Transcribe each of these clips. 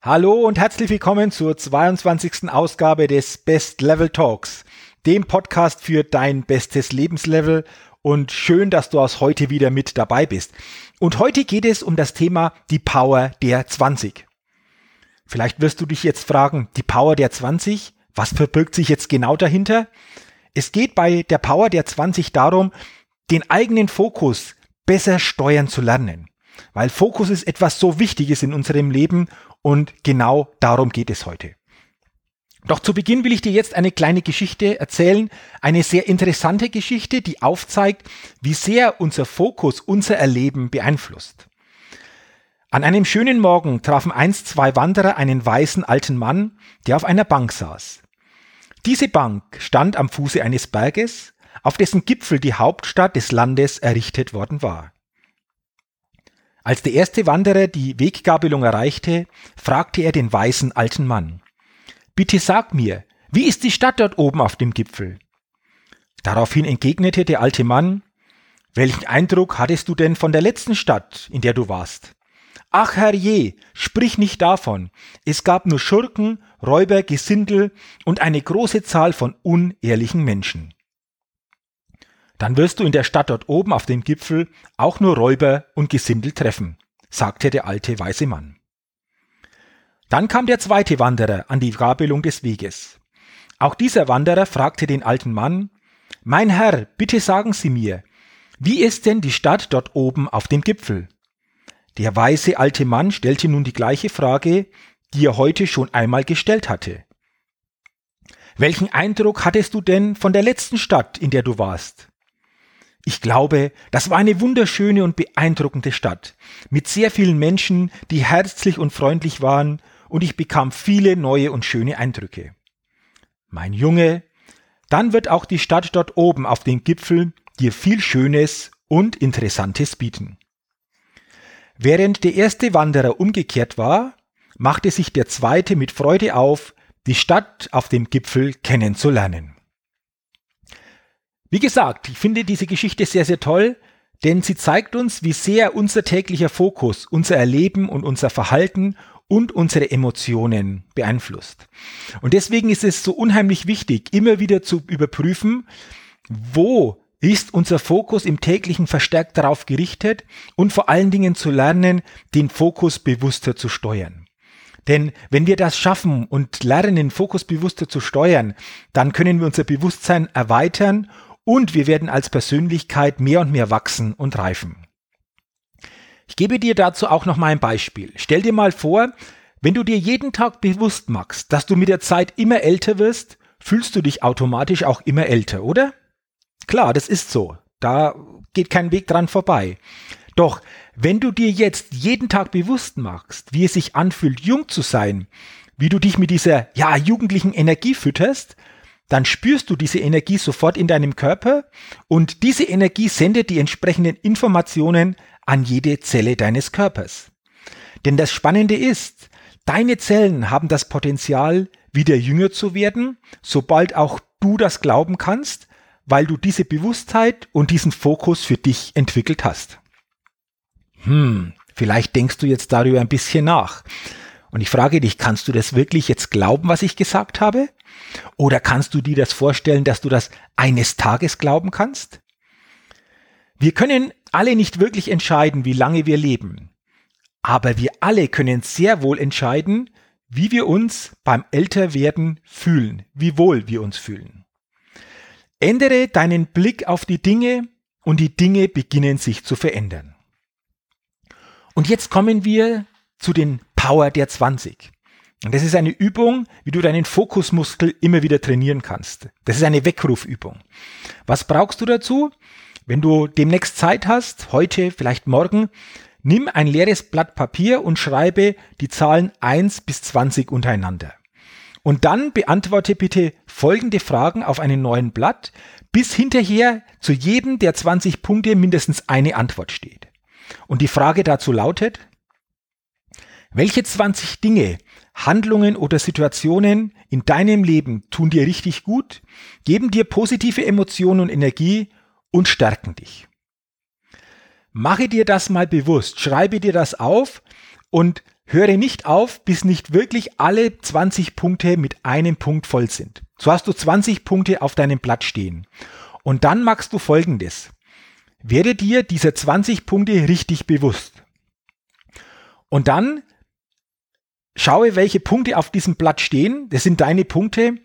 Hallo und herzlich willkommen zur 22. Ausgabe des Best Level Talks, dem Podcast für dein bestes Lebenslevel und schön, dass du aus heute wieder mit dabei bist. Und heute geht es um das Thema die Power der 20. Vielleicht wirst du dich jetzt fragen, die Power der 20, was verbirgt sich jetzt genau dahinter? Es geht bei der Power der 20 darum, den eigenen Fokus besser steuern zu lernen. Weil Fokus ist etwas so Wichtiges in unserem Leben und genau darum geht es heute. Doch zu Beginn will ich dir jetzt eine kleine Geschichte erzählen, eine sehr interessante Geschichte, die aufzeigt, wie sehr unser Fokus unser Erleben beeinflusst. An einem schönen Morgen trafen einst zwei Wanderer einen weißen alten Mann, der auf einer Bank saß. Diese Bank stand am Fuße eines Berges, auf dessen Gipfel die Hauptstadt des Landes errichtet worden war. Als der erste Wanderer die Weggabelung erreichte, fragte er den weißen alten Mann. Bitte sag mir, wie ist die Stadt dort oben auf dem Gipfel? Daraufhin entgegnete der alte Mann, welchen Eindruck hattest du denn von der letzten Stadt, in der du warst? Ach herrje, sprich nicht davon. Es gab nur Schurken, Räuber, Gesindel und eine große Zahl von unehrlichen Menschen dann wirst du in der Stadt dort oben auf dem Gipfel auch nur Räuber und Gesindel treffen, sagte der alte weise Mann. Dann kam der zweite Wanderer an die Gabelung des Weges. Auch dieser Wanderer fragte den alten Mann, Mein Herr, bitte sagen Sie mir, wie ist denn die Stadt dort oben auf dem Gipfel? Der weise alte Mann stellte nun die gleiche Frage, die er heute schon einmal gestellt hatte. Welchen Eindruck hattest du denn von der letzten Stadt, in der du warst? Ich glaube, das war eine wunderschöne und beeindruckende Stadt, mit sehr vielen Menschen, die herzlich und freundlich waren, und ich bekam viele neue und schöne Eindrücke. Mein Junge, dann wird auch die Stadt dort oben auf dem Gipfel dir viel Schönes und Interessantes bieten. Während der erste Wanderer umgekehrt war, machte sich der zweite mit Freude auf, die Stadt auf dem Gipfel kennenzulernen. Wie gesagt, ich finde diese Geschichte sehr, sehr toll, denn sie zeigt uns, wie sehr unser täglicher Fokus unser Erleben und unser Verhalten und unsere Emotionen beeinflusst. Und deswegen ist es so unheimlich wichtig, immer wieder zu überprüfen, wo ist unser Fokus im täglichen verstärkt darauf gerichtet und vor allen Dingen zu lernen, den Fokus bewusster zu steuern. Denn wenn wir das schaffen und lernen, den Fokus bewusster zu steuern, dann können wir unser Bewusstsein erweitern und wir werden als Persönlichkeit mehr und mehr wachsen und reifen. Ich gebe dir dazu auch noch mal ein Beispiel. Stell dir mal vor, wenn du dir jeden Tag bewusst machst, dass du mit der Zeit immer älter wirst, fühlst du dich automatisch auch immer älter, oder? Klar, das ist so. Da geht kein Weg dran vorbei. Doch wenn du dir jetzt jeden Tag bewusst machst, wie es sich anfühlt, jung zu sein, wie du dich mit dieser ja jugendlichen Energie fütterst, dann spürst du diese Energie sofort in deinem Körper und diese Energie sendet die entsprechenden Informationen an jede Zelle deines Körpers. Denn das Spannende ist, deine Zellen haben das Potenzial, wieder jünger zu werden, sobald auch du das glauben kannst, weil du diese Bewusstheit und diesen Fokus für dich entwickelt hast. Hm, vielleicht denkst du jetzt darüber ein bisschen nach. Und ich frage dich, kannst du das wirklich jetzt glauben, was ich gesagt habe? Oder kannst du dir das vorstellen, dass du das eines Tages glauben kannst? Wir können alle nicht wirklich entscheiden, wie lange wir leben. Aber wir alle können sehr wohl entscheiden, wie wir uns beim Älterwerden fühlen, wie wohl wir uns fühlen. Ändere deinen Blick auf die Dinge und die Dinge beginnen sich zu verändern. Und jetzt kommen wir zu den Power der 20. Und das ist eine Übung, wie du deinen Fokusmuskel immer wieder trainieren kannst. Das ist eine Weckrufübung. Was brauchst du dazu? Wenn du demnächst Zeit hast, heute, vielleicht morgen, Nimm ein leeres Blatt Papier und schreibe die Zahlen 1 bis 20 untereinander. Und dann beantworte bitte folgende Fragen auf einem neuen Blatt, bis hinterher zu jedem der 20 Punkte mindestens eine Antwort steht. Und die Frage dazu lautet, welche 20 Dinge, Handlungen oder Situationen in deinem Leben tun dir richtig gut, geben dir positive Emotionen und Energie und stärken dich? Mache dir das mal bewusst, schreibe dir das auf und höre nicht auf, bis nicht wirklich alle 20 Punkte mit einem Punkt voll sind. So hast du 20 Punkte auf deinem Blatt stehen. Und dann machst du folgendes. Werde dir dieser 20 Punkte richtig bewusst. Und dann schaue, welche Punkte auf diesem Blatt stehen. Das sind deine Punkte.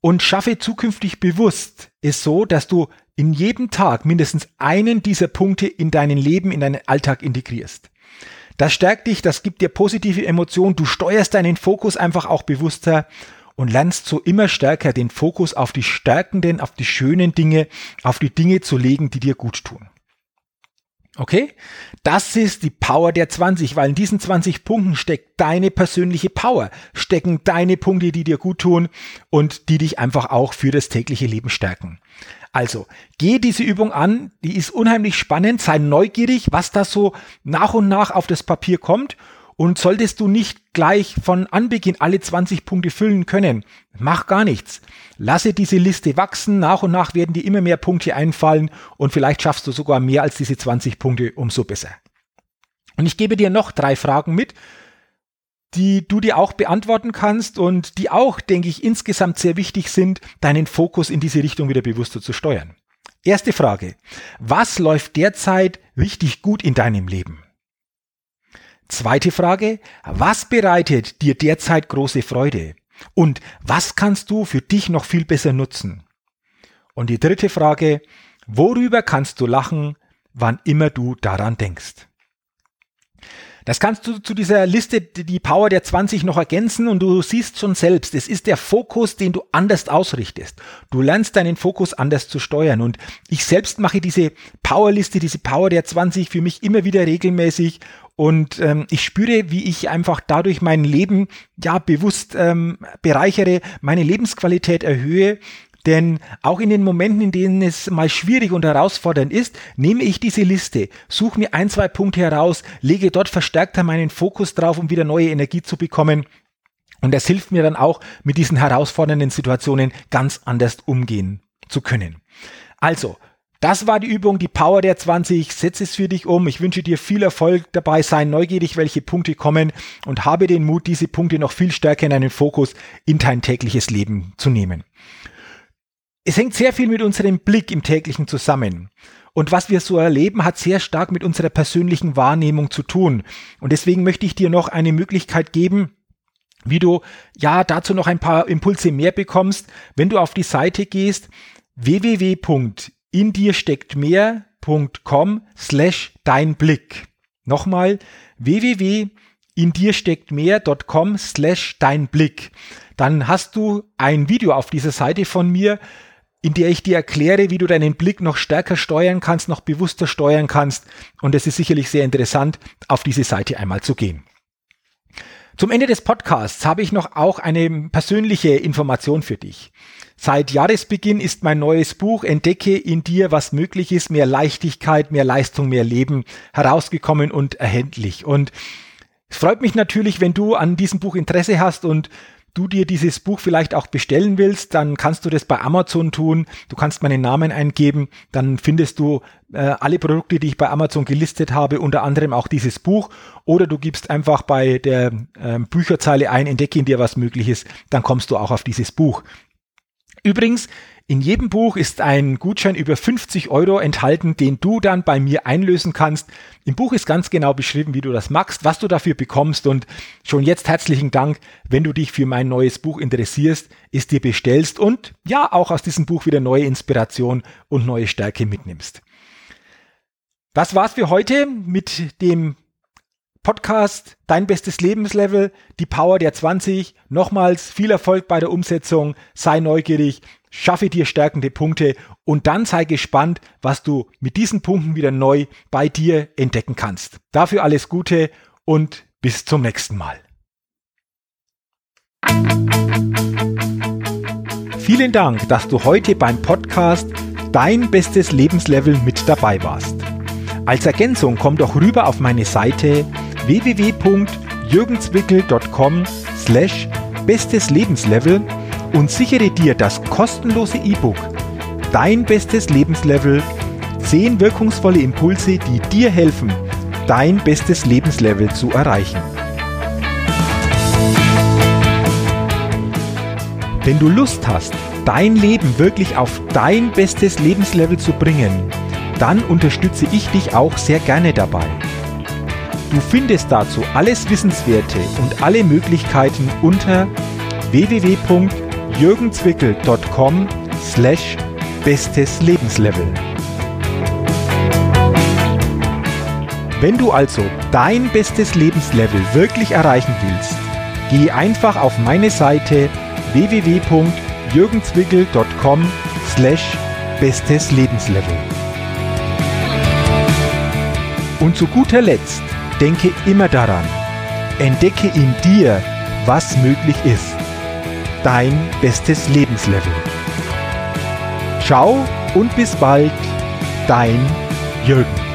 Und schaffe zukünftig bewusst es so, dass du in jedem Tag mindestens einen dieser Punkte in deinen Leben, in deinen Alltag integrierst. Das stärkt dich, das gibt dir positive Emotionen, du steuerst deinen Fokus einfach auch bewusster und lernst so immer stärker den Fokus auf die stärkenden, auf die schönen Dinge, auf die Dinge zu legen, die dir gut tun. Okay? Das ist die Power der 20, weil in diesen 20 Punkten steckt deine persönliche Power, stecken deine Punkte, die dir gut tun und die dich einfach auch für das tägliche Leben stärken. Also, geh diese Übung an, die ist unheimlich spannend, sei neugierig, was da so nach und nach auf das Papier kommt und solltest du nicht gleich von Anbeginn alle 20 Punkte füllen können, mach gar nichts. Lasse diese Liste wachsen, nach und nach werden dir immer mehr Punkte einfallen und vielleicht schaffst du sogar mehr als diese 20 Punkte, umso besser. Und ich gebe dir noch drei Fragen mit, die du dir auch beantworten kannst und die auch, denke ich, insgesamt sehr wichtig sind, deinen Fokus in diese Richtung wieder bewusster zu steuern. Erste Frage. Was läuft derzeit richtig gut in deinem Leben? Zweite Frage, was bereitet dir derzeit große Freude? Und was kannst du für dich noch viel besser nutzen? Und die dritte Frage, worüber kannst du lachen, wann immer du daran denkst? Das kannst du zu dieser Liste die Power der 20 noch ergänzen und du siehst schon selbst, es ist der Fokus, den du anders ausrichtest. Du lernst deinen Fokus anders zu steuern und ich selbst mache diese Powerliste, diese Power der 20 für mich immer wieder regelmäßig und ähm, ich spüre, wie ich einfach dadurch mein Leben ja bewusst ähm, bereichere, meine Lebensqualität erhöhe. Denn auch in den Momenten, in denen es mal schwierig und herausfordernd ist, nehme ich diese Liste, suche mir ein, zwei Punkte heraus, lege dort verstärkter meinen Fokus drauf, um wieder neue Energie zu bekommen. Und das hilft mir dann auch, mit diesen herausfordernden Situationen ganz anders umgehen zu können. Also, das war die Übung, die Power der 20. Setz es für dich um. Ich wünsche dir viel Erfolg dabei. Sei neugierig, welche Punkte kommen und habe den Mut, diese Punkte noch viel stärker in deinen Fokus in dein tägliches Leben zu nehmen. Es hängt sehr viel mit unserem Blick im täglichen zusammen. Und was wir so erleben, hat sehr stark mit unserer persönlichen Wahrnehmung zu tun. Und deswegen möchte ich dir noch eine Möglichkeit geben, wie du ja dazu noch ein paar Impulse mehr bekommst, wenn du auf die Seite gehst www in dir steckt mehr.com slash dein Blick. Nochmal www in dir steckt mehr.com slash dein Blick. Dann hast du ein Video auf dieser Seite von mir, in der ich dir erkläre, wie du deinen Blick noch stärker steuern kannst, noch bewusster steuern kannst. Und es ist sicherlich sehr interessant, auf diese Seite einmal zu gehen. Zum Ende des Podcasts habe ich noch auch eine persönliche Information für dich. Seit Jahresbeginn ist mein neues Buch Entdecke in dir, was möglich ist, mehr Leichtigkeit, mehr Leistung, mehr Leben herausgekommen und erhältlich. Und es freut mich natürlich, wenn du an diesem Buch Interesse hast und du dir dieses Buch vielleicht auch bestellen willst, dann kannst du das bei Amazon tun. Du kannst meinen Namen eingeben, dann findest du äh, alle Produkte, die ich bei Amazon gelistet habe, unter anderem auch dieses Buch. Oder du gibst einfach bei der äh, Bücherzeile ein, entdecke in dir was möglich ist, dann kommst du auch auf dieses Buch. Übrigens, in jedem Buch ist ein Gutschein über 50 Euro enthalten, den du dann bei mir einlösen kannst. Im Buch ist ganz genau beschrieben, wie du das machst, was du dafür bekommst und schon jetzt herzlichen Dank, wenn du dich für mein neues Buch interessierst, es dir bestellst und ja, auch aus diesem Buch wieder neue Inspiration und neue Stärke mitnimmst. Das war's für heute mit dem Podcast, dein bestes Lebenslevel, die Power der 20. Nochmals viel Erfolg bei der Umsetzung, sei neugierig, schaffe dir stärkende Punkte und dann sei gespannt, was du mit diesen Punkten wieder neu bei dir entdecken kannst. Dafür alles Gute und bis zum nächsten Mal. Vielen Dank, dass du heute beim Podcast Dein bestes Lebenslevel mit dabei warst. Als Ergänzung komm doch rüber auf meine Seite www.jürgenswickel.com slash bestes Lebenslevel und sichere dir das kostenlose E-Book Dein bestes Lebenslevel 10 wirkungsvolle Impulse, die dir helfen, dein bestes Lebenslevel zu erreichen. Wenn du Lust hast, dein Leben wirklich auf dein bestes Lebenslevel zu bringen, dann unterstütze ich dich auch sehr gerne dabei. Du findest dazu alles Wissenswerte und alle Möglichkeiten unter www.jürgenzwickel.com slash bestes Lebenslevel. Wenn du also dein bestes Lebenslevel wirklich erreichen willst, geh einfach auf meine Seite www.jürgenzwickel.com slash bestes Lebenslevel. Und zu guter Letzt denke immer daran, entdecke in dir, was möglich ist. Dein bestes Lebenslevel. Ciao und bis bald, dein Jürgen.